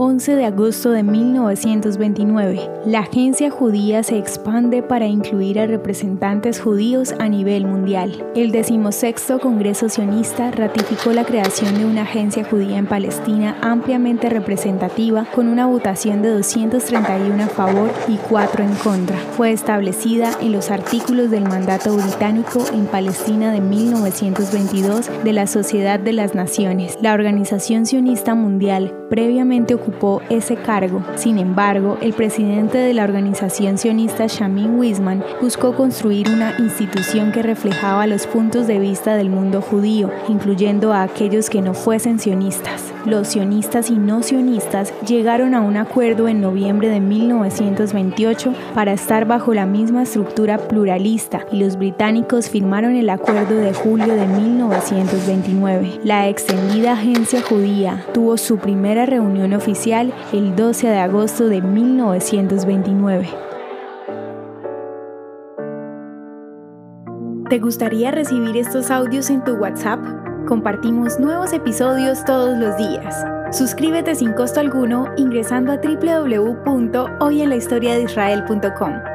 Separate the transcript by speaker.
Speaker 1: 11 de agosto de 1929. La agencia judía se expande para incluir a representantes judíos a nivel mundial. El decimosexto Congreso Sionista ratificó la creación de una agencia judía en Palestina ampliamente representativa con una votación de 231 a favor y 4 en contra. Fue establecida en los artículos del mandato británico en Palestina de 1922 de la Sociedad de las Naciones. La Organización Sionista Mundial previamente ocupó ese cargo. Sin embargo, el presidente de la organización sionista Shamin Wisman buscó construir una institución que reflejaba los puntos de vista del mundo judío, incluyendo a aquellos que no fuesen sionistas. Los sionistas y no sionistas llegaron a un acuerdo en noviembre de 1928 para estar bajo la misma estructura pluralista y los británicos firmaron el acuerdo de julio de 1929. La extendida agencia judía tuvo su primera reunión oficial el 12 de agosto de 1929. ¿Te gustaría recibir estos audios en tu WhatsApp? Compartimos nuevos episodios todos los días. Suscríbete sin costo alguno ingresando a www.hoyenlahistoriadeisrael.com.